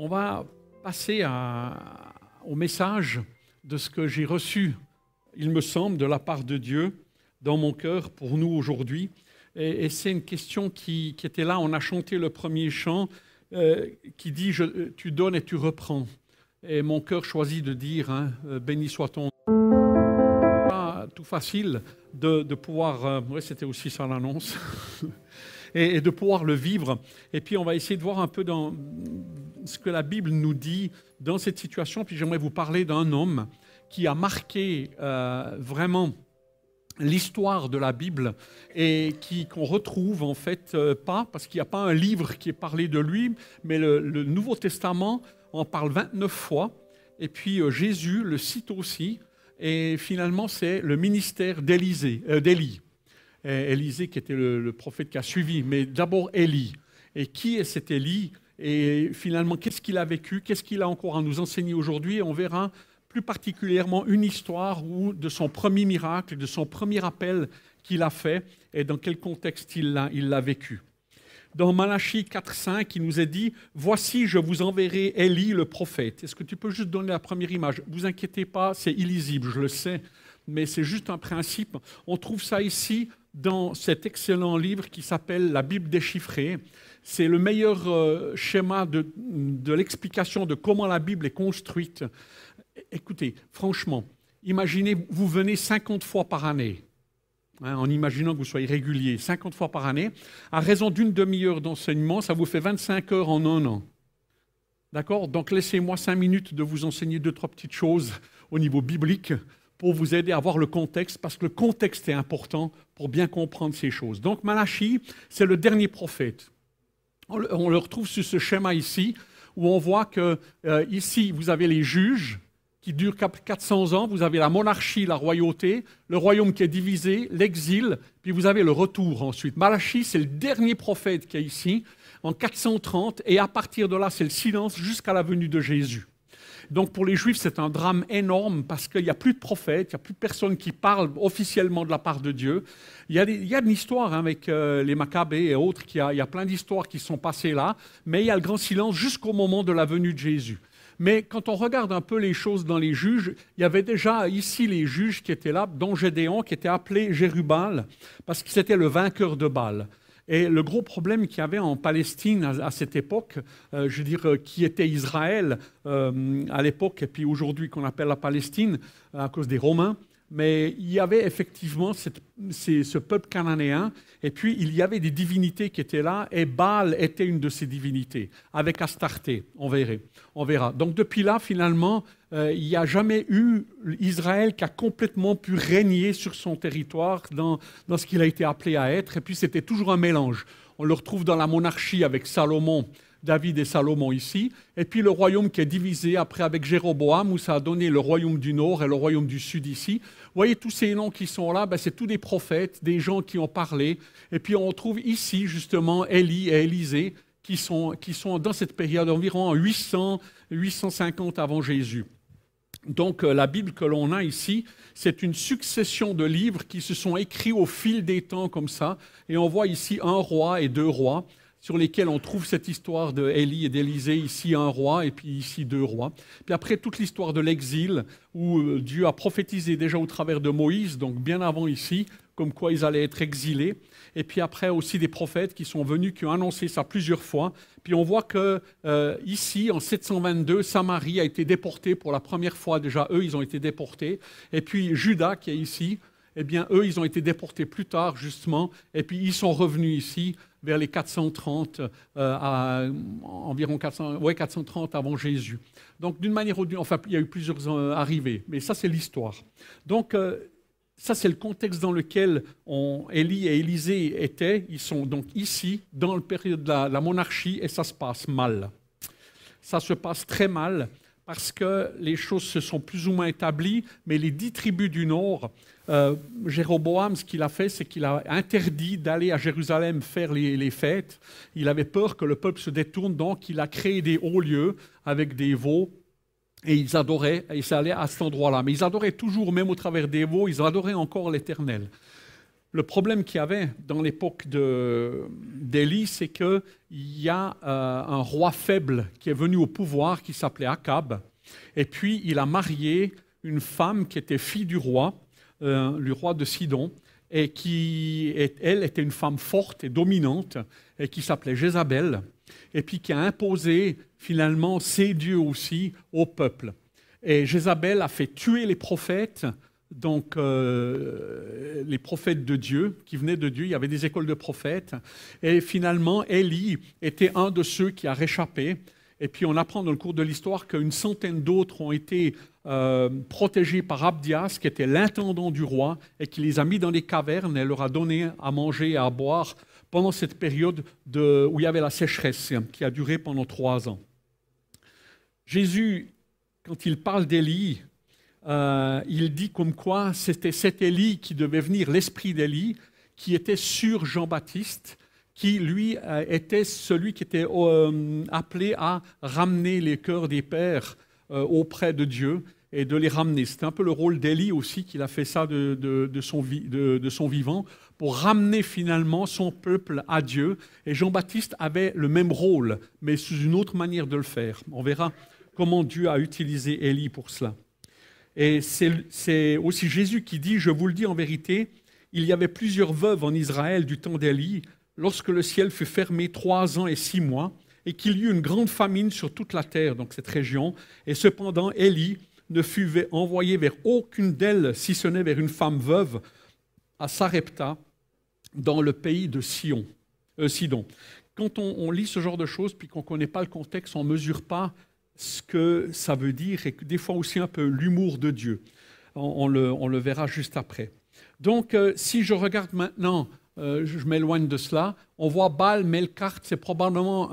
on va passer au message de ce que j'ai reçu, il me semble, de la part de Dieu dans mon cœur pour nous aujourd'hui. Et, c'est une question qui, était là. On a chanté le premier chant euh, qui dit Tu donnes et tu reprends. Et mon cœur choisit de dire hein, euh, Béni soit ton Pas tout facile de, pouvoir. Euh, oui, c'était aussi ça l'annonce. et, de pouvoir le vivre. Et puis on va essayer de voir un peu dans ce que la Bible nous dit dans cette situation. Puis j'aimerais vous parler d'un homme qui a marqué euh, vraiment l'histoire de la Bible et qui qu'on retrouve en fait euh, pas parce qu'il n'y a pas un livre qui est parlé de lui, mais le, Nouveau Testament en parle 29 fois. Et puis euh, Jésus le cite aussi. Et finalement, c'est le ministère d'Élie. Élisée qui était le, prophète qui a suivi, mais d'abord Élie. Et qui est cet Élie? Et finalement, qu'est-ce qu'il a vécu? Qu'est-ce qu'il a encore à nous enseigner aujourd'hui? On verra plus particulièrement une histoire de son premier miracle, de son premier appel qu'il a fait et dans quel contexte il l'a, il vécu. Dans Malachie 4.5, il nous est dit, Voici, je vous enverrai Élie le prophète. Est-ce que tu peux juste donner la première image? Vous inquiétez pas, c'est illisible, je le sais, mais c'est juste un principe. On trouve ça ici dans cet excellent livre qui s'appelle La Bible déchiffrée. C'est le meilleur euh, schéma de, l'explication de comment la Bible est construite. Écoutez, franchement, imaginez, vous venez 50 fois par année, hein, en imaginant que vous soyez régulier, 50 fois par année, à raison d'une demi-heure d'enseignement, ça vous fait 25 heures en un an. D'accord? Donc laissez-moi cinq minutes de vous enseigner deux, trois petites choses au niveau biblique pour vous aider à voir le contexte, parce que le contexte est important pour bien comprendre ces choses. Donc Malachi, c'est le dernier prophète. On le retrouve sur ce schéma ici, où on voit que euh, ici, vous avez les juges qui durent 400 ans, vous avez la monarchie, la royauté, le royaume qui est divisé, l'exil, puis vous avez le retour ensuite. Malachi, c'est le dernier prophète qui est ici, en 430, et à partir de là, c'est le silence jusqu'à la venue de Jésus. Donc pour les Juifs, c'est un drame énorme parce qu'il n'y a plus de prophètes, il n'y a plus de personnes qui parlent officiellement de la part de Dieu. Il y a, il y a une histoire hein, avec euh, les Maccabées et autres, il y a, il y a plein d'histoires qui sont passées là, mais il y a le grand silence jusqu'au moment de la venue de Jésus. Mais quand on regarde un peu les choses dans les juges, il y avait déjà ici les juges qui étaient là, dont Gédéon, qui était appelé Jérubal, parce que c'était le vainqueur de Baal. Et le gros problème qu'il y avait en Palestine à, cette époque, euh, je veux dire, euh, qui était Israël euh, à l'époque, et puis aujourd'hui qu'on appelle la Palestine à cause des Romains, mais il y avait effectivement ce peuple cananéen, et puis il y avait des divinités qui étaient là, et Baal était une de ces divinités, avec Astarté, on verra. On verra. Donc depuis là, finalement, euh, il n'y a jamais eu Israël qui a complètement pu régner sur son territoire dans, dans ce qu'il a été appelé à être, et puis c'était toujours un mélange. On le retrouve dans la monarchie avec Salomon, David et Salomon ici, et puis le royaume qui est divisé après avec Jéroboam, où ça a donné le royaume du nord et le royaume du sud ici. Voyez tous ces noms qui sont là, ben, c'est tous des prophètes, des gens qui ont parlé. Et puis on trouve ici justement Élie et Élisée qui sont, qui sont dans cette période environ 800, 850 avant Jésus. Donc euh, la Bible que l'on a ici, c'est une succession de livres qui se sont écrits au fil des temps comme ça. Et on voit ici un roi et deux rois sur lesquels on trouve cette histoire d'Élie et d'Élisée, ici un roi et puis ici deux rois. Puis après toute l'histoire de l'exil, où euh, Dieu a prophétisé déjà au travers de Moïse, donc bien avant ici, comme quoi ils allaient être exilés. Et puis après aussi des prophètes qui sont venus, qui ont annoncé ça plusieurs fois. Puis on voit que euh, ici, en 722, Samarie a été déportée pour la première fois. Déjà, eux, ils ont été déportés. Et puis Judas, qui est ici, eh bien, eux, ils ont été déportés plus tard, justement, et puis ils sont revenus ici vers les 430, euh, environ 400, ouais, 430 avant Jésus. Donc, d'une manière ou d'une enfin, il y a eu plusieurs euh, arrivées, mais ça, c'est l'histoire. Donc, euh, ça, c'est le contexte dans lequel on, Élie et Élisée étaient. Ils sont donc ici, dans le période de la monarchie, et ça se passe mal. Ça se passe très mal parce que les choses se sont plus ou moins établies, mais les dix tribus du Nord, euh, Jéroboam, ce qu'il a fait, c'est qu'il a interdit d'aller à Jérusalem faire les, fêtes. Il avait peur que le peuple se détourne, donc il a créé des hauts lieux avec des veaux. Et ils adoraient, ça allait à cet endroit-là. Mais ils adoraient toujours, même au travers des veaux, ils adoraient encore l'Éternel. Le problème qu'il y avait dans l'époque d'Élie, c'est qu'il y a euh, un roi faible qui est venu au pouvoir, qui s'appelait Akab, et puis il a marié une femme qui était fille du roi, euh, le roi de Sidon, et qui, elle, était une femme forte et dominante, et qui s'appelait Jézabel, et puis qui a imposé finalement ses dieux aussi au peuple. Et Jézabel a fait tuer les prophètes, donc euh, les prophètes de Dieu, qui venaient de Dieu, il y avait des écoles de prophètes, et finalement Élie était un de ceux qui a réchappé. Et puis on apprend dans le cours de l'histoire qu'une centaine d'autres ont été euh, protégés par Abdias, qui était l'intendant du roi, et qui les a mis dans des cavernes et leur a donné à manger et à boire pendant cette période où il y avait la sécheresse, qui a duré pendant trois ans. Jésus, quand il parle d'Élie, euh, il dit comme quoi c'était cet Élie qui devait venir, l'esprit d'Élie, qui était sur Jean-Baptiste, qui lui euh, était celui qui était euh, appelé à ramener les cœurs des pères auprès de Dieu et de les ramener. C'était un peu le rôle d'Élie aussi, qu'il a fait ça de, son, de, son, vivant, pour ramener finalement son peuple à Dieu. Et Jean-Baptiste avait le même rôle, mais sous une autre manière de le faire. On verra comment Dieu a utilisé Élie pour cela. Et c'est aussi Jésus qui dit, je vous le dis en vérité, il y avait plusieurs veuves en Israël du temps d'Élie, lorsque le ciel fut fermé trois ans et six mois, et qu'il y eut une grande famine sur toute la terre, donc cette région. Et cependant, Élie ne fut envoyé vers aucune d'elles, si ce n'est vers une femme veuve, à Sarepta, dans le pays de euh, Sidon. Quand on, on, lit ce genre de choses, puis qu'on ne connaît pas le contexte, on ne mesure pas ce que ça veut dire et des fois aussi un peu l'humour de Dieu. On, le, verra juste après. Donc, euh, si je regarde maintenant, euh, je m'éloigne de cela, on voit Baal Melkart, c'est probablement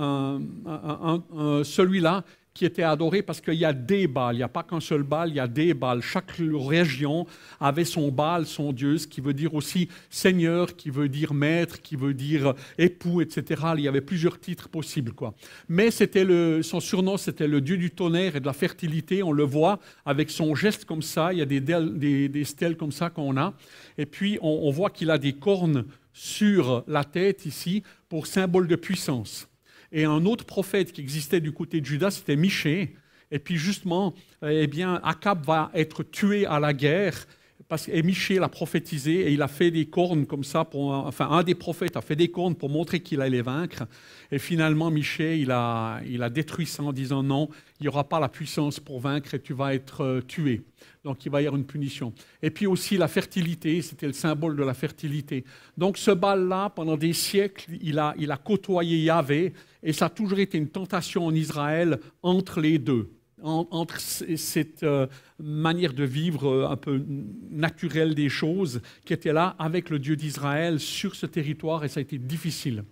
celui-là qui était adoré parce qu'il y a des Baals. Il n'y a pas qu'un seul Baal, il y a des Baals. Chaque région avait son Baal, son Dieu, ce qui veut dire aussi Seigneur, qui veut dire Maître, qui veut dire époux, etc. Il y avait plusieurs titres possibles. Quoi. Mais c'était son surnom, c'était le Dieu du tonnerre et de la fertilité. On le voit avec son geste comme ça. Il y a des, stèles comme ça qu'on a. Et puis, on voit qu'il a des cornes sur la tête ici pour symbole de puissance. Et un autre prophète qui existait du côté de Judas, c'était Michée. Et puis justement, eh bien, Akab va être tué à la guerre. Parce, et Michée l'a prophétisé et il a fait des cornes comme ça. Pour, enfin, un des prophètes a fait des cornes pour montrer qu'il allait vaincre. Et finalement, Michée, il a, il a détruit ça en disant non, il n'y aura pas la puissance pour vaincre et tu vas être euh, tué. Donc il va y avoir une punition. Et puis aussi la fertilité, c'était le symbole de la fertilité. Donc ce bal-là, pendant des siècles, il a, il a côtoyé Yahvé et ça a toujours été une tentation en Israël entre les deux, entre cette euh, manière de vivre euh, un peu naturelle des choses qui était là avec le Dieu d'Israël sur ce territoire et ça a été difficile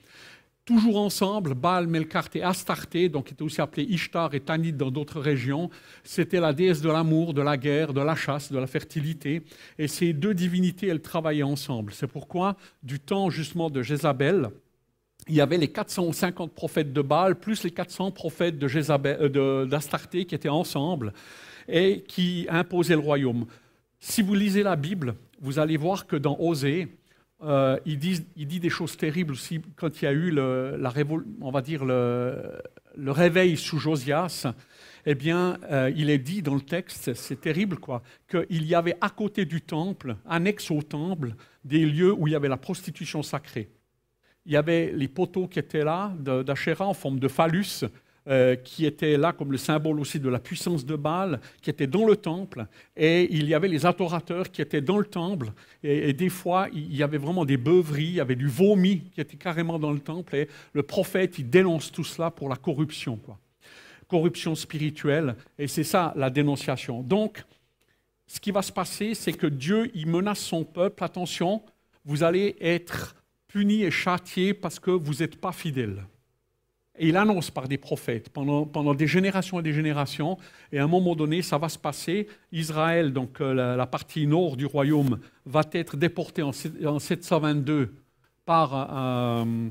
toujours ensemble, Baal, Melkart et Astarté, donc qui était aussi appelé Ishtar et Tanit dans d'autres régions. C'était la déesse de l'amour, de la guerre, de la chasse, de la fertilité. Et ces deux divinités, elles travaillaient ensemble. C'est pourquoi, du temps justement de Jézabel, il y avait les 450 prophètes de Baal, plus les 400 prophètes euh, d'Astarté qui étaient ensemble et qui imposaient le royaume. Si vous lisez la Bible, vous allez voir que dans Osée, euh, il, dit, des choses terribles aussi quand il y a eu le, la on va dire le, le, réveil sous Josias. Eh bien, euh, il est dit dans le texte, c'est terrible quoi, qu'il y avait à côté du temple, annexe au temple, des lieux où il y avait la prostitution sacrée. Il y avait les poteaux qui étaient là, d'Achéra en forme de phallus, euh, qui étaient là comme le symbole aussi de la puissance de Baal, qui étaient dans le temple. Et il y avait les adorateurs qui étaient dans le temple. Et, des fois, il y avait vraiment des beuveries, il y avait du vomi qui était carrément dans le temple. Et le prophète, il dénonce tout cela pour la corruption. Quoi. Corruption spirituelle. Et c'est ça la dénonciation. Donc, ce qui va se passer, c'est que Dieu, il menace son peuple. Attention, vous allez être punis et châtiés parce que vous n'êtes pas fidèles. Et il annonce par des prophètes pendant, pendant, des générations et des générations. Et à un moment donné, ça va se passer. Israël, donc euh, la, partie nord du royaume, va être déportée en, 722 par. Euh,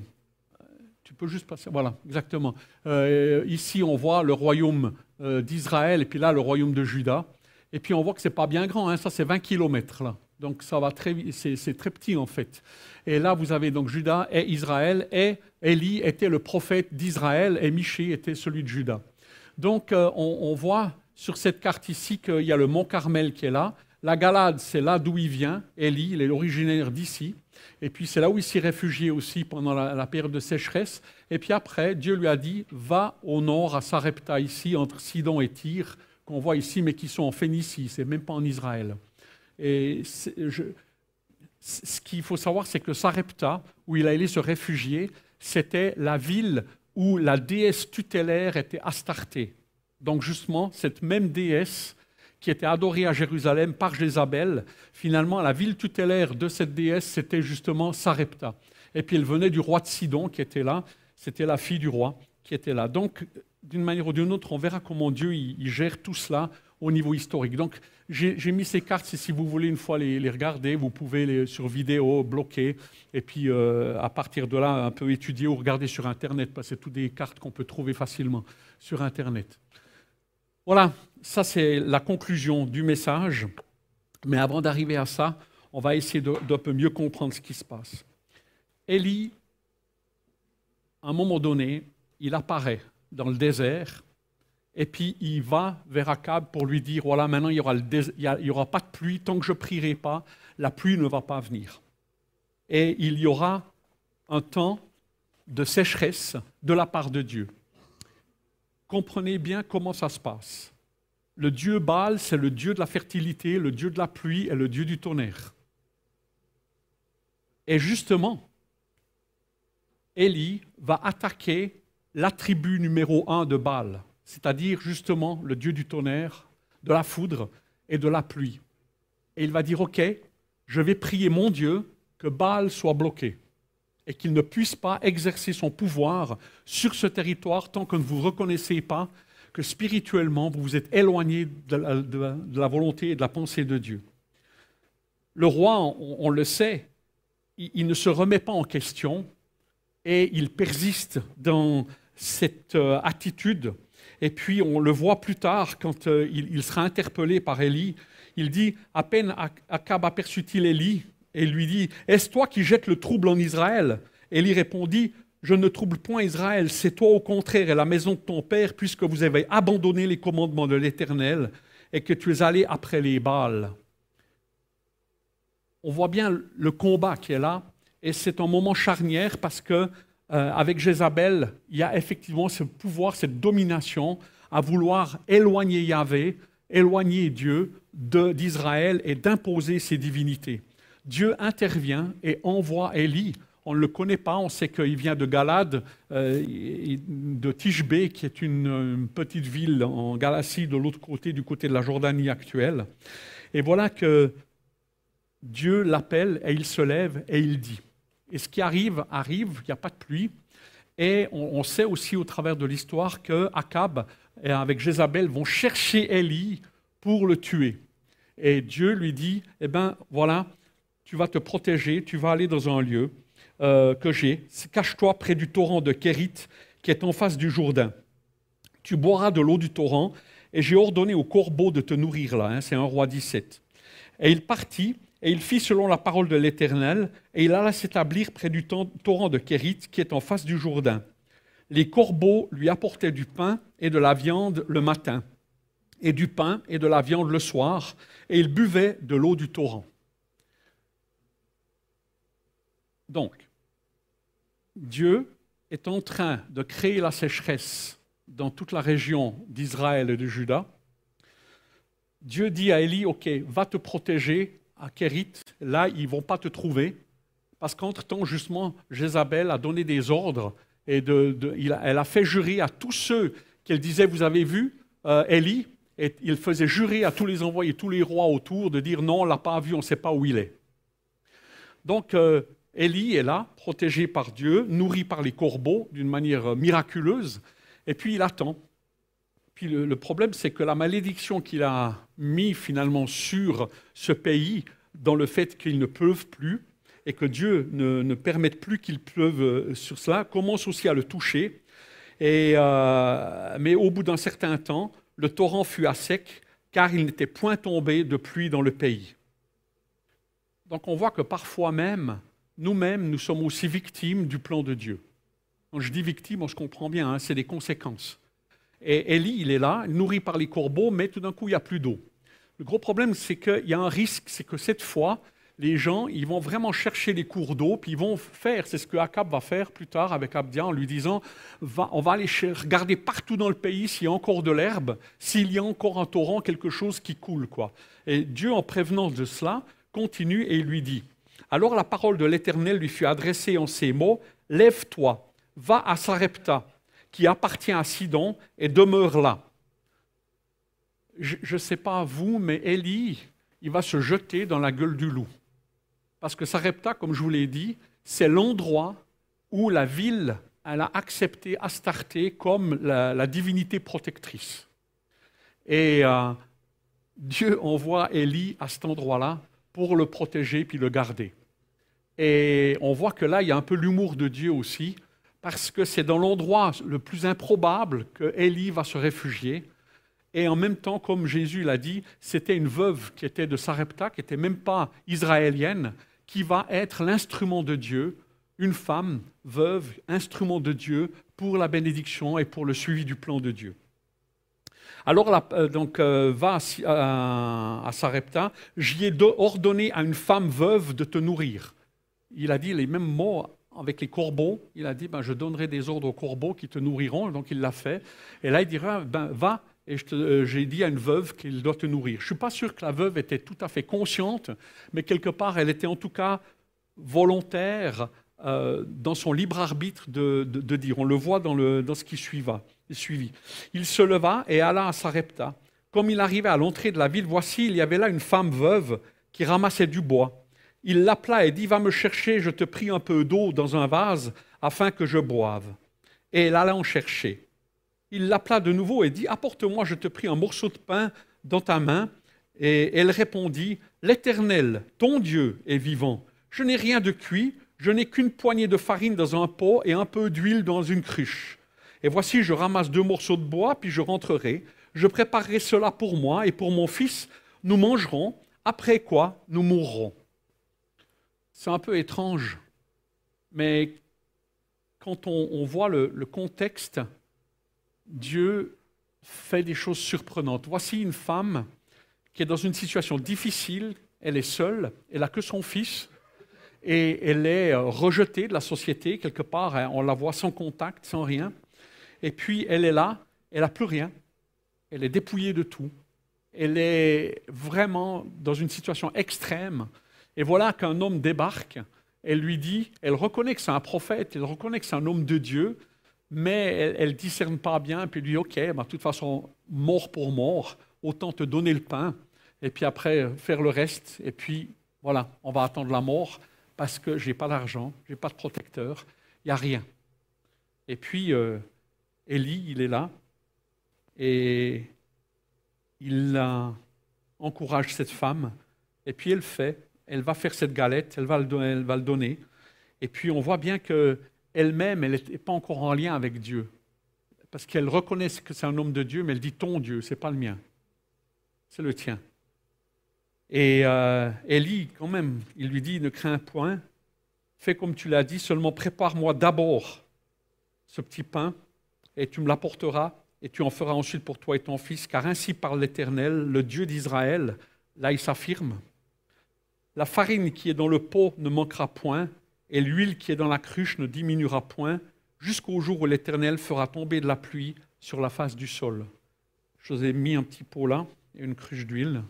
tu peux juste passer. Voilà, exactement. Euh, ici, on voit le royaume d'Israël et puis là, le royaume de Juda. Et puis on voit que ce n'est pas bien grand. Hein, ça, c'est 20 kilomètres là. Donc ça va très c'est très petit en fait. Et là, vous avez donc Judas et Israël, et Élie était le prophète d'Israël, et Michée était celui de Judas. Donc euh, on, voit sur cette carte ici qu'il y a le mont Carmel qui est là. La Galade, c'est là d'où il vient. Élie, il est originaire d'ici. Et puis c'est là où il s'est réfugié aussi pendant la, période de sécheresse. Et puis après, Dieu lui a dit, va au nord à Sarepta, ici, entre Sidon et Tyr, qu'on voit ici, mais qui sont en Phénicie, c'est même pas en Israël. Et ce qu'il faut savoir, c'est que Sarepta, où il a allé se réfugier, c'était la ville où la déesse tutélaire était Astarté. Donc justement, cette même déesse qui était adorée à Jérusalem par Jézabel, finalement, la ville tutélaire de cette déesse, c'était justement Sarepta. Et puis elle venait du roi de Sidon qui était là, c'était la fille du roi qui était là. Donc, d'une manière ou d'une autre, on verra comment Dieu il gère tout cela au niveau historique. Donc, j'ai mis ces cartes, si vous voulez une fois les, regarder, vous pouvez les sur vidéo bloquer, et puis euh, à partir de là, un peu étudier ou regarder sur Internet, parce que c'est toutes des cartes qu'on peut trouver facilement sur Internet. Voilà, ça c'est la conclusion du message. Mais avant d'arriver à ça, on va essayer d'un peu mieux comprendre ce qui se passe. Élie, à un moment donné, il apparaît dans le désert et puis il va vers Akab pour lui dire, voilà, maintenant il n'y aura, pas de pluie, tant que je ne prierai pas, la pluie ne va pas venir. Et il y aura un temps de sécheresse de la part de Dieu. Comprenez bien comment ça se passe. Le dieu Baal, c'est le dieu de la fertilité, le dieu de la pluie et le dieu du tonnerre. Et justement, Élie va attaquer l'attribut numéro un de Baal c'est-à-dire justement le Dieu du tonnerre, de la foudre et de la pluie. Et il va dire, OK, je vais prier mon Dieu que Baal soit bloqué et qu'il ne puisse pas exercer son pouvoir sur ce territoire tant que ne vous reconnaissez pas que spirituellement vous vous êtes éloigné de la, volonté et de la pensée de Dieu. Le roi, on, le sait, il, ne se remet pas en question et il persiste dans cette euh, attitude et puis on le voit plus tard quand euh, il, sera interpellé par Élie. Il dit, à peine Akab aperçut-il Élie et lui dit, Est-ce toi qui jettes le trouble en Israël? Élie répondit, Je ne trouble point Israël, c'est toi au contraire et la maison de ton père, puisque vous avez abandonné les commandements de l'Éternel et que tu es allé après les Baals. On voit bien le combat qui est là, et c'est un moment charnière parce que euh, avec Jézabel, il y a effectivement ce pouvoir, cette domination à vouloir éloigner Yahvé, éloigner Dieu d'Israël et d'imposer ses divinités. Dieu intervient et envoie Élie. On ne le connaît pas, on sait qu'il vient de Galade, euh, de Tishbé, qui est une, petite ville en Galatie, de l'autre côté, du côté de la Jordanie actuelle. Et voilà que Dieu l'appelle et il se lève et il dit. Et ce qui arrive, arrive, il n'y a pas de pluie. Et on, sait aussi au travers de l'histoire que Akab et avec Jézabel vont chercher Élie pour le tuer. Et Dieu lui dit, eh bien voilà, tu vas te protéger, tu vas aller dans un lieu euh, que j'ai. Cache-toi près du torrent de Kérit qui est en face du Jourdain. Tu boiras de l'eau du torrent et j'ai ordonné au corbeau de te nourrir là. Hein, c'est un roi 17. Et il partit et il fit selon la parole de l'Éternel, et il alla s'établir près du torrent de Kérit, qui est en face du Jourdain. Les corbeaux lui apportaient du pain et de la viande le matin, et du pain et de la viande le soir, et il buvait de l'eau du torrent. Donc, Dieu est en train de créer la sécheresse dans toute la région d'Israël et de Juda. Dieu dit à Élie, OK, va te protéger à Kérit, là, ils ne vont pas te trouver, parce qu'entre-temps, justement, Jézabel a donné des ordres, et elle a fait jurer à tous ceux qu'elle disait, vous avez vu, euh, et il faisait jurer à tous les envoyés, tous les rois autour, de dire, non, on ne l'a pas vu, on ne sait pas où il est. Donc, euh, est là, protégé par Dieu, nourri par les corbeaux d'une manière miraculeuse, et puis il attend. Puis le, problème, c'est que la malédiction qu'il a mis finalement sur ce pays, dans le fait qu'il ne pleuve plus, et que Dieu ne, permette plus qu'il pleuve euh, sur cela, commence aussi à le toucher. Euh, mais au bout d'un certain temps, le torrent fut à sec, car il n'était point tombé de pluie dans le pays. Donc on voit que parfois même, nous-mêmes, nous sommes aussi victimes du plan de Dieu. Quand je dis victime, on se comprend bien, hein, c'est des conséquences. Et Élie, il est là, nourri par les corbeaux, mais tout d'un coup, il n'y a plus d'eau. Le gros problème, c'est qu'il y a un risque, c'est que cette fois, les gens, ils vont vraiment chercher les cours d'eau, puis ils vont faire, c'est ce que Akab va faire plus tard avec Abdia, en lui disant, on va aller regarder partout dans le pays s'il y a encore de l'herbe, s'il y a encore un torrent, quelque chose qui coule. quoi. Et Dieu, en prévenant de cela, continue et il lui dit, alors la parole de l'Éternel lui fut adressée en ces mots, Lève-toi, va à Sarepta, qui appartient à Sidon, et demeure là. Je ne sais pas vous, mais Élie, il va se jeter dans la gueule du loup. Parce que Sarepta, comme je vous l'ai dit, c'est l'endroit où la ville elle a accepté Astarté comme la, divinité protectrice. Et euh, Dieu envoie Élie à cet endroit-là pour le protéger puis le garder. Et on voit que là, il y a un peu l'humour de Dieu aussi, parce que c'est dans l'endroit le plus improbable que Élie va se réfugier. Et en même temps, comme Jésus l'a dit, c'était une veuve qui était de Sarepta, qui n'était même pas israélienne, qui va être l'instrument de Dieu, une femme veuve, instrument de Dieu pour la bénédiction et pour le suivi du plan de Dieu. Alors, euh, donc, euh, va à, Sarepta, j'y ai ordonné à une femme veuve de te nourrir. Il a dit les mêmes mots avec les corbeaux. Il a dit, ben, je donnerai des ordres aux corbeaux qui te nourriront. Donc, il l'a fait. Et là, il dira, ben, va et euh, j'ai dit à une veuve qu'il doit te nourrir. Je ne suis pas sûr que la veuve était tout à fait consciente, mais quelque part, elle était en tout cas volontaire euh, dans son libre arbitre de, dire. On le voit dans, ce qui suiva, suivi. Il se leva et alla à Sarepta. Comme il arrivait à l'entrée de la ville, voici, il y avait là une femme veuve qui ramassait du bois. Il l'appela et dit, va me chercher, je te prie un peu d'eau dans un vase afin que je boive. Et elle alla en chercher il l'appela de nouveau et dit, apporte-moi, je te prie, un morceau de pain dans ta main. Et elle répondit, L'Éternel, ton Dieu, est vivant. Je n'ai rien de cuit, je n'ai qu'une poignée de farine dans un pot et un peu d'huile dans une cruche. Et voici, je ramasse deux morceaux de bois, puis je rentrerai. Je préparerai cela pour moi et pour mon fils. Nous mangerons, après quoi nous mourrons. C'est un peu étrange, mais quand on, voit le contexte, Dieu fait des choses surprenantes. Voici une femme qui est dans une situation difficile, elle est seule, elle n'a que son fils, et elle est euh, rejetée de la société quelque part, hein. on la voit sans contact, sans rien, et puis elle est là, elle n'a plus rien, elle est dépouillée de tout, elle est vraiment dans une situation extrême, et voilà qu'un homme débarque, elle lui dit, elle reconnaît que c'est un prophète, elle reconnaît que c'est un homme de Dieu, mais elle ne discerne pas bien, puis lui, OK, ben, de toute façon, mort pour mort, autant te donner le pain, et puis après faire le reste, et puis voilà, on va attendre la mort, parce que je n'ai pas d'argent, je n'ai pas de protecteur, il n'y a rien. Et puis, euh, Élie, il est là, et il encourage cette femme, et puis elle fait, elle va faire cette galette, elle va le, donner, et puis on voit bien que elle-même, elle n'est pas encore en lien avec Dieu. Parce qu'elle reconnaît que c'est un homme de Dieu, mais elle dit ton Dieu, ce n'est pas le mien. C'est le tien. Et euh, quand même, il lui dit, ne crains point, fais comme tu l'as dit, seulement prépare-moi d'abord ce petit pain, et tu me l'apporteras, et tu en feras ensuite pour toi et ton fils, car ainsi parle l'Éternel, le Dieu d'Israël. Là, il s'affirme. La farine qui est dans le pot ne manquera point, et l'huile qui est dans la cruche ne diminuera point jusqu'au jour où l'Éternel fera tomber de la pluie sur la face du sol. Je vous ai mis un petit pot là et une cruche d'huile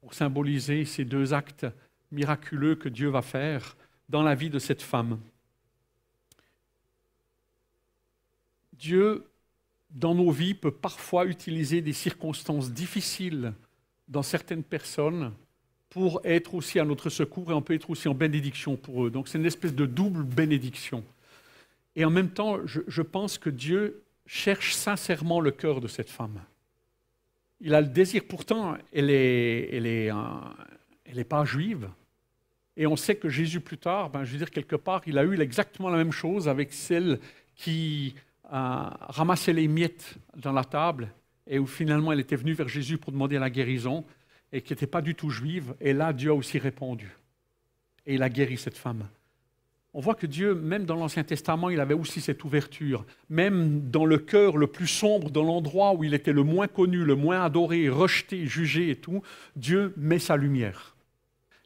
pour symboliser ces deux actes miraculeux que Dieu va faire dans la vie de cette femme. Dieu, dans nos vies, peut parfois utiliser des circonstances difficiles dans certaines personnes pour être aussi à notre secours et on peut être aussi en bénédiction pour eux. Donc c'est une espèce de double bénédiction. Et en même temps, je, pense que Dieu cherche sincèrement le cœur de cette femme. Il a le désir, pourtant, elle n'est elle est, elle est pas juive. Et on sait que Jésus, plus tard, ben, je veux dire, quelque part, il a eu exactement la même chose avec celle qui a ramassé les miettes dans la table et où finalement elle était venue vers Jésus pour demander la guérison et qui n'était pas du tout juive. Et là, Dieu a aussi répondu. et il a guéri cette femme. On voit que Dieu, même dans l'Ancien Testament, il avait aussi cette ouverture. Même dans le cœur le plus sombre, dans l'endroit où il était le moins connu, le moins adoré, rejeté, jugé et tout, Dieu met sa lumière.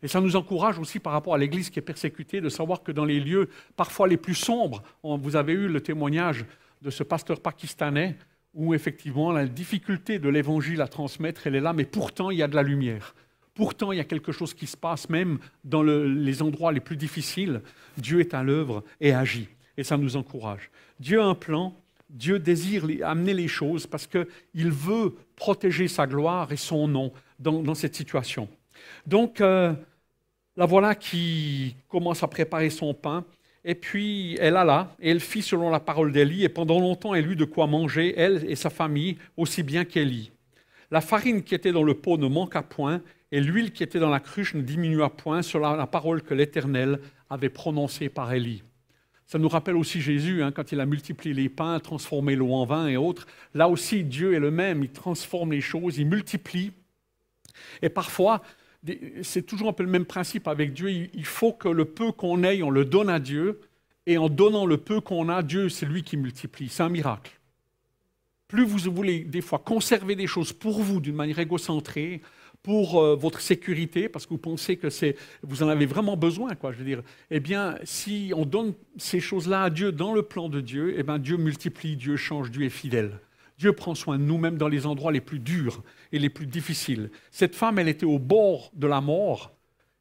Et ça nous encourage aussi par rapport à l'Église qui est persécutée de savoir que dans les lieux parfois les plus sombres, vous avez eu le témoignage de ce pasteur pakistanais où effectivement la difficulté de l'Évangile à transmettre, elle est là, mais pourtant il y a de la lumière. Pourtant, il y a quelque chose qui se passe, même dans les endroits les plus difficiles. Dieu est à l'œuvre et agit. Et ça nous encourage. Dieu a un plan. Dieu désire amener les choses parce qu'il veut protéger sa gloire et son nom dans, cette situation. Donc, euh, la voilà qui commence à préparer son pain. Et puis, elle alla, et elle fit selon la parole d'Élie, et pendant longtemps, elle eut de quoi manger, elle et sa famille, aussi bien qu'Élie. La farine qui était dans le pot ne manqua point, et l'huile qui était dans la cruche ne diminua point selon la parole que l'Éternel avait prononcée par Élie. Ça nous rappelle aussi Jésus, hein, quand il a multiplié les pains, transformé l'eau en vin et autres. Là aussi, Dieu est le même, il transforme les choses, il multiplie. Et parfois, c'est toujours un peu le même principe avec Dieu, il faut que le peu qu'on ait, on le donne à Dieu, et en donnant le peu qu'on a, Dieu, c'est lui qui multiplie. C'est un miracle. Plus vous voulez des fois conserver des choses pour vous d'une manière égocentrée, pour euh, votre sécurité, parce que vous pensez que c'est, vous en avez vraiment besoin, quoi, je veux dire, eh bien, si on donne ces choses-là à Dieu dans le plan de Dieu, eh bien, Dieu multiplie, Dieu change, Dieu est fidèle. Dieu prend soin de nous, même dans les endroits les plus durs et les plus difficiles. Cette femme, elle était au bord de la mort,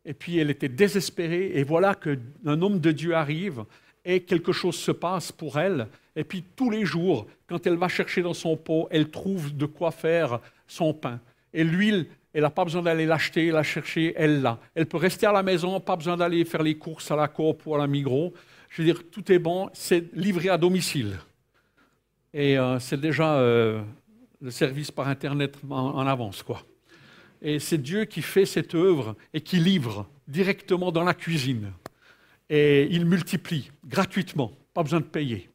et puis elle était désespérée, et voilà qu'un homme de Dieu arrive, et quelque chose se passe pour elle, et puis tous les jours, quand elle va chercher dans son pot, elle trouve de quoi faire son pain. Et l'huile, elle n'a pas besoin d'aller l'acheter, la chercher, elle l'a. Elle peut rester à la maison, pas besoin d'aller faire les courses à la Coop ou à la Migros. Je veux dire, tout est bon, c'est livré à domicile. Et euh, c'est déjà euh, le service par Internet en, avance, quoi. Et c'est Dieu qui fait cette œuvre et qui livre directement dans la cuisine. Et il multiplie gratuitement, pas besoin de payer.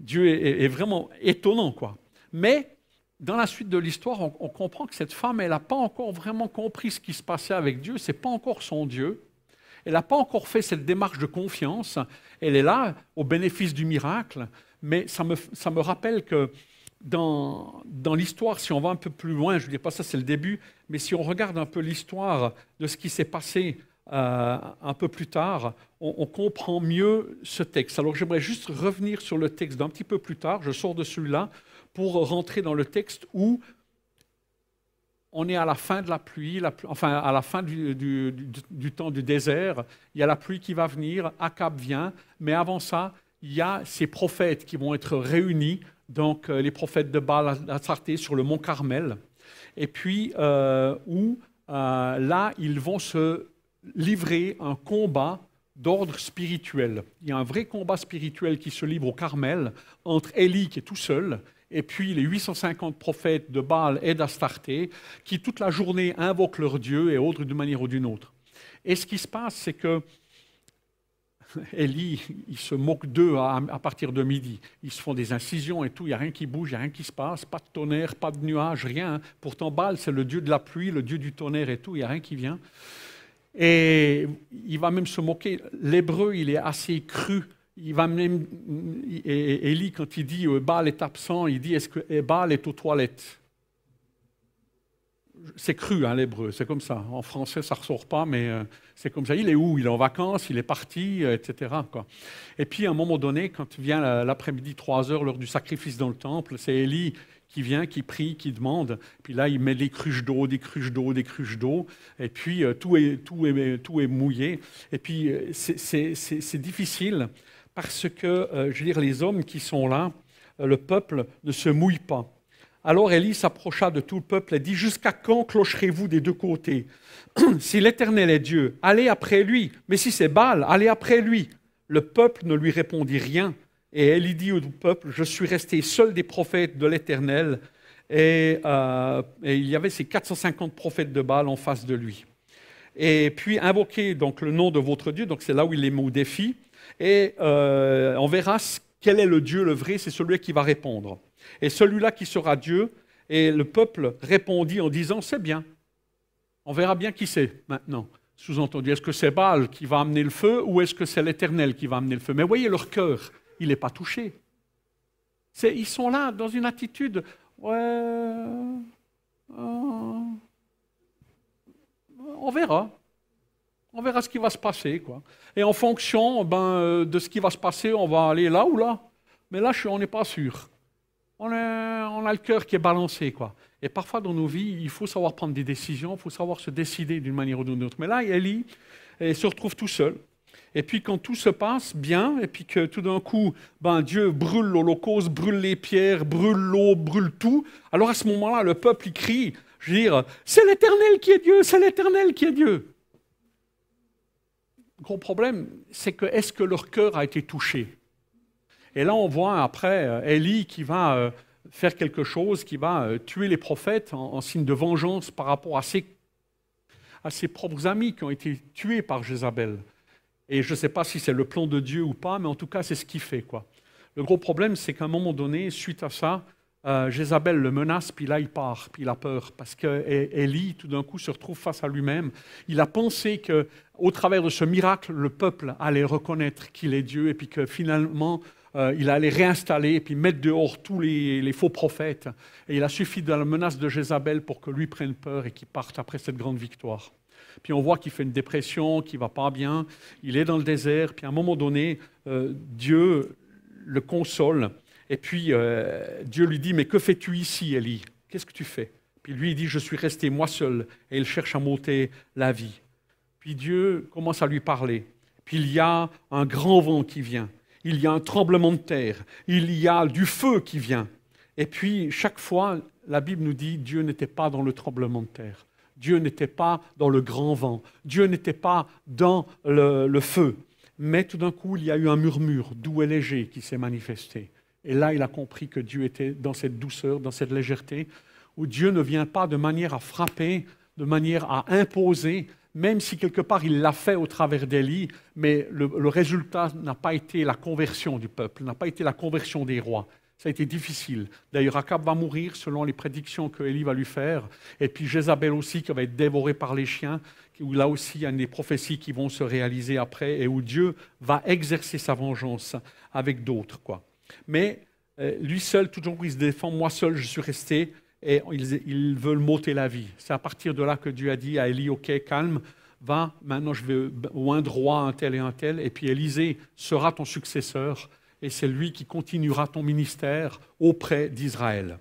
Dieu est, vraiment étonnant, quoi. Mais dans la suite de l'histoire, on, comprend que cette femme, elle n'a pas encore vraiment compris ce qui se passait avec Dieu, ce n'est pas encore son Dieu. Elle n'a pas encore fait cette démarche de confiance. Elle est là au bénéfice du miracle, mais ça me, ça me rappelle que dans, dans l'histoire, si on va un peu plus loin, je ne dis pas ça c'est le début, mais si on regarde un peu l'histoire de ce qui s'est passé euh, un peu plus tard, on, comprend mieux ce texte. Alors j'aimerais juste revenir sur le texte d'un petit peu plus tard, je sors de celui-là, pour rentrer dans le texte où on est à la fin de la pluie, enfin à la fin du, temps du désert, il y a la pluie qui va venir, Akab vient, mais avant ça, il y a ces prophètes qui vont être réunis, donc euh, les prophètes de Baal Sarté sur le mont Carmel, et puis euh, où euh, là, ils vont se livrer un combat d'ordre spirituel. Il y a un vrai combat spirituel qui se livre au Carmel entre Élie qui est tout seul et puis les 850 prophètes de Baal et d'Astarté, qui toute la journée invoquent leur Dieu et autres d'une manière ou d'une autre. Et ce qui se passe, c'est que Élie, il se moque d'eux à, partir de midi. Ils se font des incisions et tout, il n'y a rien qui bouge, il n'y a rien qui se passe, pas de tonnerre, pas de nuages, rien. Pourtant, Baal, c'est le dieu de la pluie, le dieu du tonnerre et tout, il n'y a rien qui vient. Et il va même se moquer. L'hébreu, il est assez cru il va même, Élie, quand il dit euh, Baal est absent, il dit est-ce que eh, Baal est aux toilettes? C'est cru, hein, l'hébreu, c'est comme ça. En français, ça ne ressort pas, mais euh, c'est comme ça. Il est où? Il est en vacances, il est parti, euh, etc. Et puis, à un moment donné, quand vient l'après-midi, 3 heures, l'heure du sacrifice dans le temple, c'est Élie qui vient, qui prie, qui demande. Puis là, il met des cruches d'eau, des cruches d'eau, des cruches d'eau. Et puis, tout, est, tout, est, tout est mouillé. Et puis, c'est difficile parce que, euh, je veux dire, les hommes qui sont là, euh, le peuple ne se mouille pas. Alors Élie s'approcha de tout le peuple et dit, Jusqu'à quand clocherez-vous des deux côtés? Si l'Éternel est Dieu, allez après lui, mais si c'est Baal, allez après lui. Le peuple ne lui répondit rien, et Élie dit au peuple, Je suis resté seul des prophètes de l'Éternel, et, euh, il y avait ces 450 prophètes de Baal en face de lui. Et puis invoquez donc le nom de votre Dieu, donc c'est là où il les met au défi, et euh, on verra quel est le Dieu le vrai, c'est celui qui va répondre. Et celui-là qui sera Dieu, et le peuple répondit en disant, c'est bien. On verra bien qui c'est maintenant. Sous-entendu, est-ce que c'est Baal qui va amener le feu ou est-ce que c'est l'Éternel qui va amener le feu? Mais voyez, leur cœur, il n'est pas touché. Ils sont là dans une attitude, ouais, euh, on verra. On verra ce qui va se passer. Quoi. Et en fonction ben, euh, de ce qui va se passer, on va aller là ou là. Mais là, on n'est pas sûr. On, a le cœur qui est balancé. Quoi. Et parfois, dans nos vies, il faut savoir prendre des décisions, il faut savoir se décider d'une manière ou d'une autre. Mais là, Élie se retrouve tout seul. Et puis quand tout se passe bien, et puis que tout d'un coup, ben, Dieu brûle l'holocauste, brûle les pierres, brûle l'eau, brûle tout, alors à ce moment-là, le peuple il crie, je veux dire, c'est l'Éternel qui est Dieu, c'est l'Éternel qui est Dieu. Le gros problème, c'est que est-ce que leur cœur a été touché? Et là, on voit après euh, Élie qui va euh, faire quelque chose, qui va euh, tuer les prophètes en, signe de vengeance par rapport à ses, à ses propres amis qui ont été tués par Jézabel. Et je ne sais pas si c'est le plan de Dieu ou pas, mais en tout cas, c'est ce qu'il fait. Quoi. Le gros problème, c'est qu'à un moment donné, suite à ça, Jézabel le menace, puis là, il part, puis il a peur, parce qu'Élie, tout d'un coup, se retrouve face à lui-même. Il a pensé qu'au travers de ce miracle, le peuple allait reconnaître qu'il est Dieu, et puis que finalement, euh, il allait réinstaller, et puis mettre dehors tous les, faux prophètes. Et il a suffi de la menace de Jézabel pour que lui prenne peur et qu'il parte après cette grande victoire. Puis on voit qu'il fait une dépression, qu'il va pas bien. Il est dans le désert. Puis à un moment donné, euh, Dieu le console. Et puis euh, Dieu lui dit, mais que fais-tu ici, Élie? Qu'est-ce que tu fais? Puis lui, il dit, je suis resté moi seul. Et il cherche à monter la vie. Puis Dieu commence à lui parler. Puis il y a un grand vent qui vient. Il y a un tremblement de terre. Il y a du feu qui vient. Et puis, chaque fois, la Bible nous dit, Dieu n'était pas dans le tremblement de terre. Dieu n'était pas dans le grand vent, Dieu n'était pas dans le, feu. Mais tout d'un coup, il y a eu un murmure doux et léger qui s'est manifesté. Et là, il a compris que Dieu était dans cette douceur, dans cette légèreté, où Dieu ne vient pas de manière à frapper, de manière à imposer, même si quelque part il l'a fait au travers d'Élie, mais le, résultat n'a pas été la conversion du peuple, n'a pas été la conversion des rois. Ça a été difficile. D'ailleurs, Akab va mourir selon les prédictions que Élie va lui faire. Et puis Jézabel aussi, qui va être dévorée par les chiens, où là aussi il y a des prophéties qui vont se réaliser après et où Dieu va exercer sa vengeance avec d'autres. quoi. Mais euh, lui seul, toujours il se défend, moi seul je suis resté, et ils, veulent m'ôter la vie. C'est à partir de là que Dieu a dit à Élie, ok, calme, va, maintenant je vais au droit un tel et un tel, et puis Élisée sera ton successeur et c'est lui qui continuera ton ministère auprès d'Israël.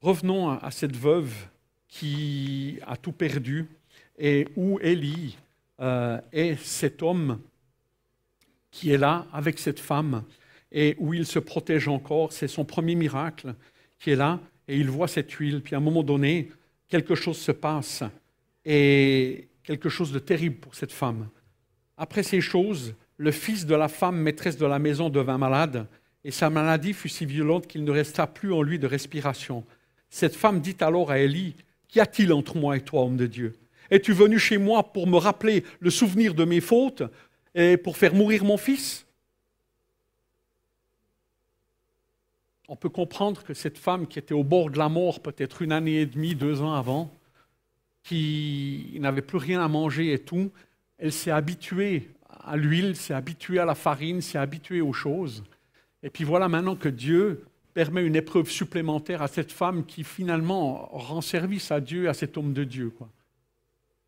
Revenons à cette veuve qui a tout perdu et où Élie euh, est cet homme qui est là avec cette femme et où il se protège encore. C'est son premier miracle qui est là et il voit cette huile. Puis à un moment donné, quelque chose se passe et quelque chose de terrible pour cette femme. Après ces choses, le fils de la femme maîtresse de la maison devint malade, et sa maladie fut si violente qu'il ne resta plus en lui de respiration. Cette femme dit alors à Élie, Qu'y a-t-il entre moi et toi, homme de Dieu? Es-tu venu chez moi pour me rappeler le souvenir de mes fautes et pour faire mourir mon fils? On peut comprendre que cette femme qui était au bord de la mort peut-être une année et demie, deux ans avant, qui n'avait plus rien à manger et tout, elle s'est habituée à l'huile, s'est habitué à la farine, s'est habitué aux choses. Et puis voilà maintenant que Dieu permet une épreuve supplémentaire à cette femme qui finalement rend service à Dieu, à cet homme de Dieu.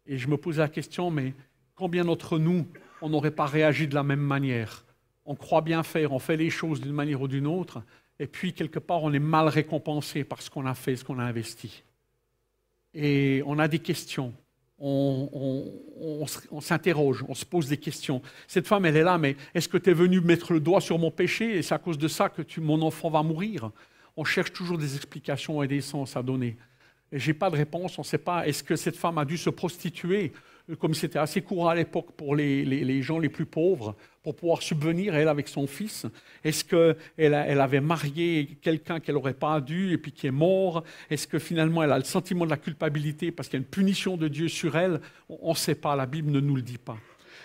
Et je me pose la question, mais combien d'entre nous, on n'aurait pas réagi de la même manière? On croit bien faire, on fait les choses d'une manière ou d'une autre, et puis quelque part, on est mal récompensé par ce qu'on a fait, ce qu'on a investi. Et on a des questions on, s'interroge, on se pose des questions. Cette femme, elle est là, mais est-ce que tu es venu mettre le doigt sur mon péché et c'est à cause de ça que mon enfant va mourir? On cherche toujours des explications et des sens à donner. Et je n'ai pas de réponse, on ne sait pas. Est-ce que cette femme a dû se prostituer? Comme c'était assez courant à l'époque pour les, gens les plus pauvres, pour pouvoir subvenir, elle, avec son fils Est-ce qu'elle elle avait marié quelqu'un qu'elle n'aurait pas dû et puis qui est mort? Est-ce que finalement elle a le sentiment de la culpabilité parce qu'il y a une punition de Dieu sur elle? On ne sait pas, la Bible ne nous le dit pas.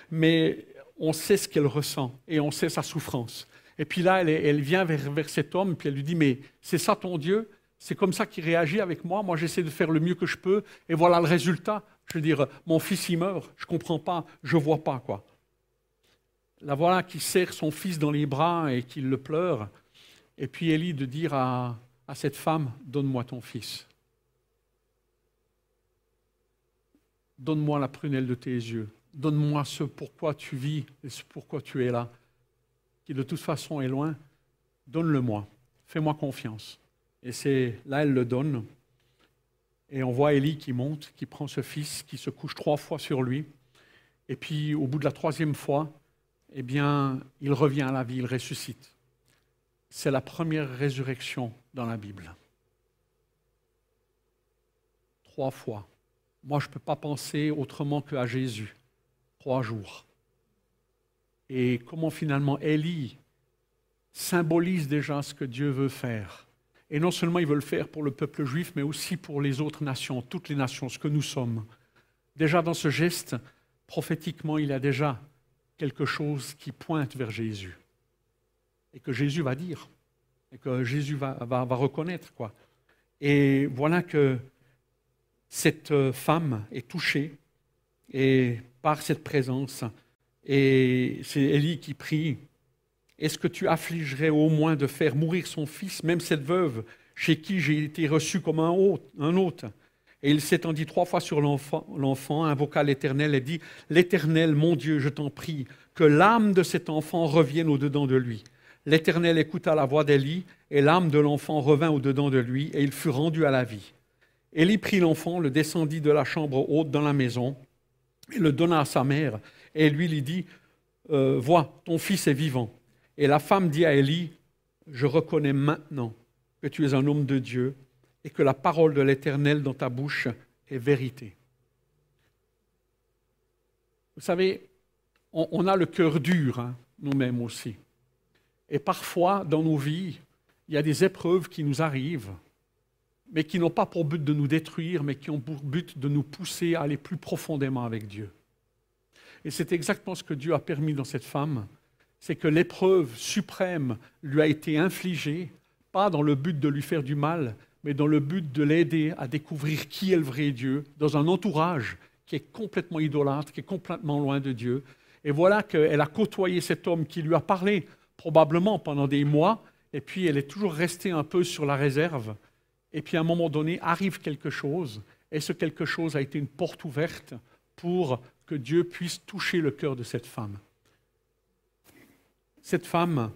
Mais on sait ce qu'elle ressent et on sait sa souffrance. Et puis là, elle, elle vient vers, vers cet homme, puis elle lui dit, mais c'est ça ton Dieu? C'est comme ça qu'il réagit avec moi? Moi, j'essaie de faire le mieux que je peux. Et voilà le résultat Je veux dire, mon fils, il meurt, je ne comprends pas, je ne vois pas, quoi. La voilà qui serre son fils dans les bras et qui le pleure. Et puis Élie de dire à, cette femme, donne-moi ton fils. Donne-moi la prunelle de tes yeux. Donne-moi ce pourquoi tu vis et ce pourquoi tu es là, qui de toute façon est loin. Donne-le-moi. Fais-moi confiance. Et c'est là, elle le donne. Et on voit Élie qui monte, qui prend ce fils, qui se couche trois fois sur lui. Et puis, au bout de la troisième fois, eh bien, il revient à la vie, il ressuscite. C'est la première résurrection dans la Bible. Trois fois. Moi, je ne peux pas penser autrement qu'à Jésus. Trois jours. Et comment finalement Élie symbolise déjà ce que Dieu veut faire. Et non seulement il veut le faire pour le peuple juif, mais aussi pour les autres nations, toutes les nations, ce que nous sommes. Déjà dans ce geste, prophétiquement, il a déjà quelque chose qui pointe vers Jésus. Et que Jésus va dire. Et que Jésus va, va, va reconnaître. Quoi. Et voilà que cette femme est touchée et par cette présence. Et c'est Élie qui prie est-ce que tu affligerais au moins de faire mourir son fils, même cette veuve, chez qui j'ai été reçu comme un, hôte, Et il s'étendit trois fois sur l'enfant, invoqua l'Éternel et dit, L'Éternel, mon Dieu, je t'en prie, que l'âme de cet enfant revienne au-dedans de lui. L'Éternel écouta la voix d'Élie, et l'âme de l'enfant revint au-dedans de lui, et il fut rendu à la vie. Élie prit l'enfant, le descendit de la chambre haute dans la maison, et le donna à sa mère, et lui lui dit, euh, Vois, ton fils est vivant. Et la femme dit à Élie, je reconnais maintenant que tu es un homme de Dieu et que la parole de l'Éternel dans ta bouche est vérité. Vous savez, on, a le cœur dur, hein, nous-mêmes aussi. Et parfois, dans nos vies, il y a des épreuves qui nous arrivent, mais qui n'ont pas pour but de nous détruire, mais qui ont pour but de nous pousser à aller plus profondément avec Dieu. Et c'est exactement ce que Dieu a permis dans cette femme c'est que l'épreuve suprême lui a été infligée, pas dans le but de lui faire du mal, mais dans le but de l'aider à découvrir qui est le vrai Dieu, dans un entourage qui est complètement idolâtre, qui est complètement loin de Dieu. Et voilà qu'elle a côtoyé cet homme qui lui a parlé probablement pendant des mois, et puis elle est toujours restée un peu sur la réserve. Et puis à un moment donné, arrive quelque chose, et ce quelque chose a été une porte ouverte pour que Dieu puisse toucher le cœur de cette femme cette femme,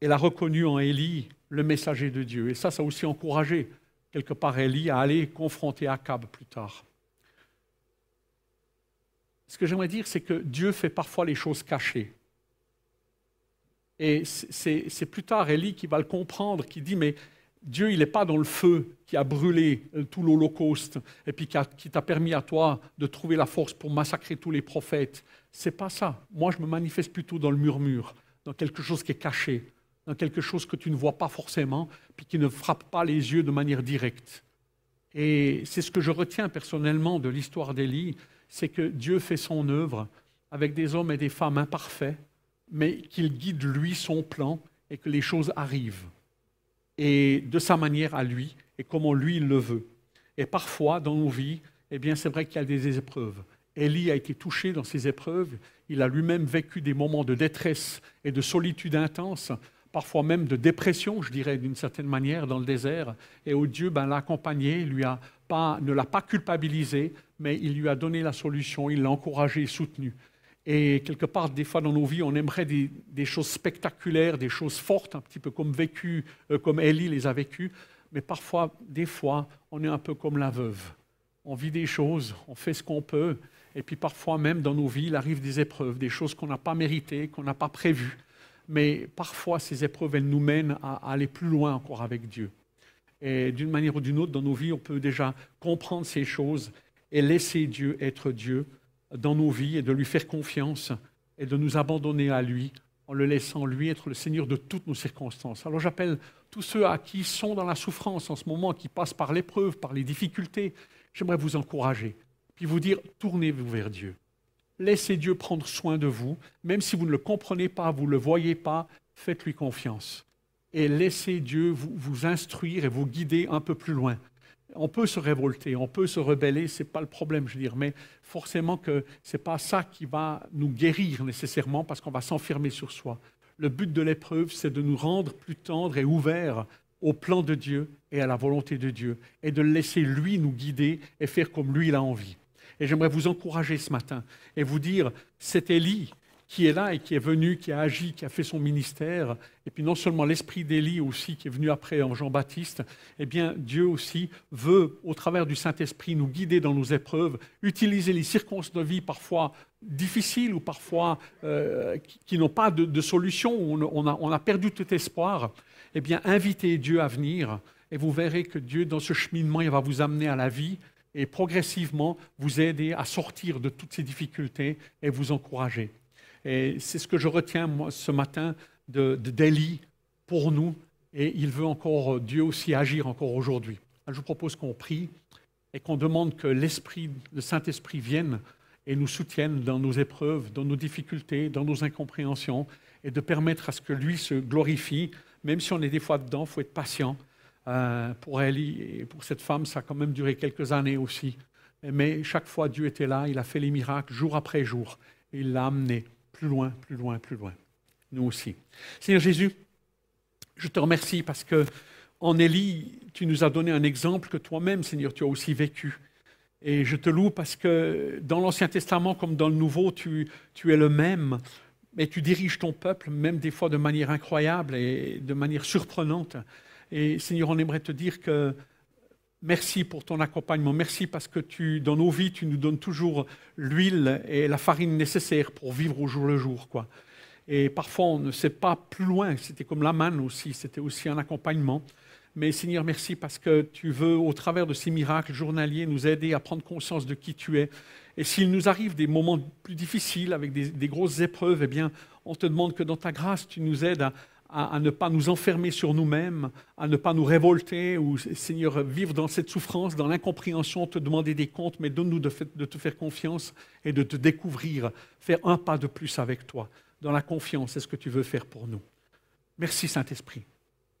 elle a reconnu en Élie le messager de Dieu. Et ça, ça a aussi encouragé quelque part Élie à aller confronter Akab plus tard. Ce que j'aimerais dire, c'est que Dieu fait parfois les choses cachées. Et c'est plus tard Élie qui va le comprendre, qui dit, mais Dieu, il n'est pas dans le feu qui a brûlé euh, tout l'Holocauste et puis qui t'a permis à toi de trouver la force pour massacrer tous les prophètes. C'est pas ça. Moi, je me manifeste plutôt dans le murmure dans quelque chose qui est caché, dans quelque chose que tu ne vois pas forcément, puis qui ne frappe pas les yeux de manière directe. Et c'est ce que je retiens personnellement de l'histoire d'Élie, c'est que Dieu fait son œuvre avec des hommes et des femmes imparfaits, mais qu'il guide lui son plan et que les choses arrivent. Et de sa manière à lui, et comment lui il le veut. Et parfois, dans nos vies, eh bien, c'est vrai qu'il y a des épreuves. Élie a été touché dans ces épreuves. Il a lui-même vécu des moments de détresse et de solitude intense, parfois même de dépression, je dirais d'une certaine manière, dans le désert. Et où Dieu ben, l'a accompagné, lui a pas, ne l'a pas culpabilisé, mais il lui a donné la solution, il l'a encouragé et soutenu. Et quelque part, des fois dans nos vies, on aimerait des, choses spectaculaires, des choses fortes, un petit peu comme vécu, euh, comme Élie les a vécues. Mais parfois, des fois, on est un peu comme la veuve. On vit des choses, on fait ce qu'on peut, et puis parfois même dans nos vies, il arrive des épreuves, des choses qu'on n'a pas méritées, qu'on n'a pas prévues. Mais parfois, ces épreuves, elles nous mènent à, aller plus loin encore avec Dieu. Et d'une manière ou d'une autre, dans nos vies, on peut déjà comprendre ces choses et laisser Dieu être Dieu dans nos vies et de lui faire confiance et de nous abandonner à lui en le laissant lui être le Seigneur de toutes nos circonstances. Alors j'appelle tous ceux à qui sont dans la souffrance en ce moment, qui passent par l'épreuve, par les difficultés, j'aimerais vous encourager puis vous dire, tournez-vous vers Dieu. Laissez Dieu prendre soin de vous, même si vous ne le comprenez pas, vous ne le voyez pas, faites-lui confiance. Et laissez Dieu vous, instruire et vous guider un peu plus loin. On peut se révolter, on peut se rebeller, ce n'est pas le problème, je veux dire, mais forcément que ce n'est pas ça qui va nous guérir nécessairement parce qu'on va s'enfermer sur soi. Le but de l'épreuve, c'est de nous rendre plus tendres et ouverts au plan de Dieu et à la volonté de Dieu, et de laisser lui nous guider et faire comme lui a envie. Et j'aimerais vous encourager ce matin et vous dire, c'est Élie qui est là et qui est venu, qui a agi, qui a fait son ministère, et puis non seulement l'esprit d'Élie aussi qui est venu après en Jean-Baptiste, eh bien Dieu aussi veut, au travers du Saint-Esprit, nous guider dans nos épreuves, utiliser les circonstances de vie parfois difficiles ou parfois euh, qui, n'ont pas de, solution, où on a, perdu tout espoir, eh bien invitez Dieu à venir, et vous verrez que Dieu, dans ce cheminement, il va vous amener à la vie, et progressivement vous aider à sortir de toutes ces difficultés et vous encourager. Et c'est ce que je retiens moi, ce matin de, de pour nous. Et il veut encore, Dieu aussi, agir encore aujourd'hui. Je vous propose qu'on prie et qu'on demande que l'Esprit, le Saint-Esprit vienne et nous soutienne dans nos épreuves, dans nos difficultés, dans nos incompréhensions, et de permettre à ce que lui se glorifie, même si on est des fois dedans, il faut être patient. Euh, pour Ellie et pour cette femme, ça a quand même duré quelques années aussi. Mais chaque fois, Dieu était là, il a fait les miracles jour après jour. Et il l'a amené plus loin, plus loin, plus loin. Nous aussi. Seigneur Jésus, je te remercie parce que en Élie, tu nous as donné un exemple que toi-même, Seigneur, tu as aussi vécu. Et je te loue parce que dans l'Ancien Testament comme dans le Nouveau, tu, tu es le même, mais tu diriges ton peuple, même des fois de manière incroyable et de manière surprenante. Et Seigneur, on aimerait te dire que Merci pour ton accompagnement. Merci parce que tu, dans nos vies, tu nous donnes toujours l'huile et la farine nécessaires pour vivre au jour le jour. Quoi. Et parfois, on ne sait pas plus loin. C'était comme la manne aussi. C'était aussi un accompagnement. Mais Seigneur, merci parce que tu veux, au travers de ces miracles journaliers, nous aider à prendre conscience de qui tu es. Et s'il nous arrive des moments plus difficiles, avec des, grosses épreuves, eh bien, on te demande que dans ta grâce, tu nous aides à, à, ne pas nous enfermer sur nous-mêmes, à ne pas nous révolter ou, Seigneur, vivre dans cette souffrance, dans l'incompréhension, te demander des comptes, mais donne-nous de, de, te faire confiance et de te découvrir, faire un pas de plus avec toi, dans la confiance, c'est ce que tu veux faire pour nous? Merci Saint-Esprit,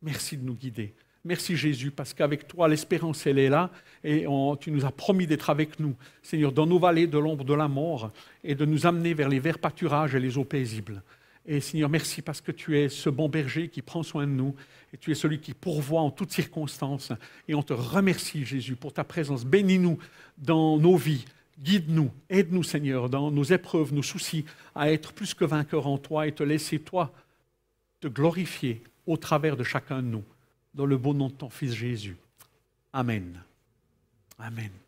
merci de nous guider. Merci Jésus, parce qu'avec toi, l'espérance, elle est là, et tu nous as promis d'être avec nous, Seigneur, dans nos vallées de l'ombre de la mort, et de nous amener vers les verts pâturages et les eaux paisibles. Et Seigneur, merci parce que tu es ce bon berger qui prend soin de nous et tu es celui qui pourvoit en toutes circonstances. Et on te remercie, Jésus, pour ta présence. Bénis-nous dans nos vies. Guide-nous, aide-nous, Seigneur, dans nos épreuves, nos soucis, à être plus que vainqueurs en toi et te laisser, toi, te glorifier au travers de chacun de nous. Dans le beau nom de ton Fils Jésus. Amen. Amen.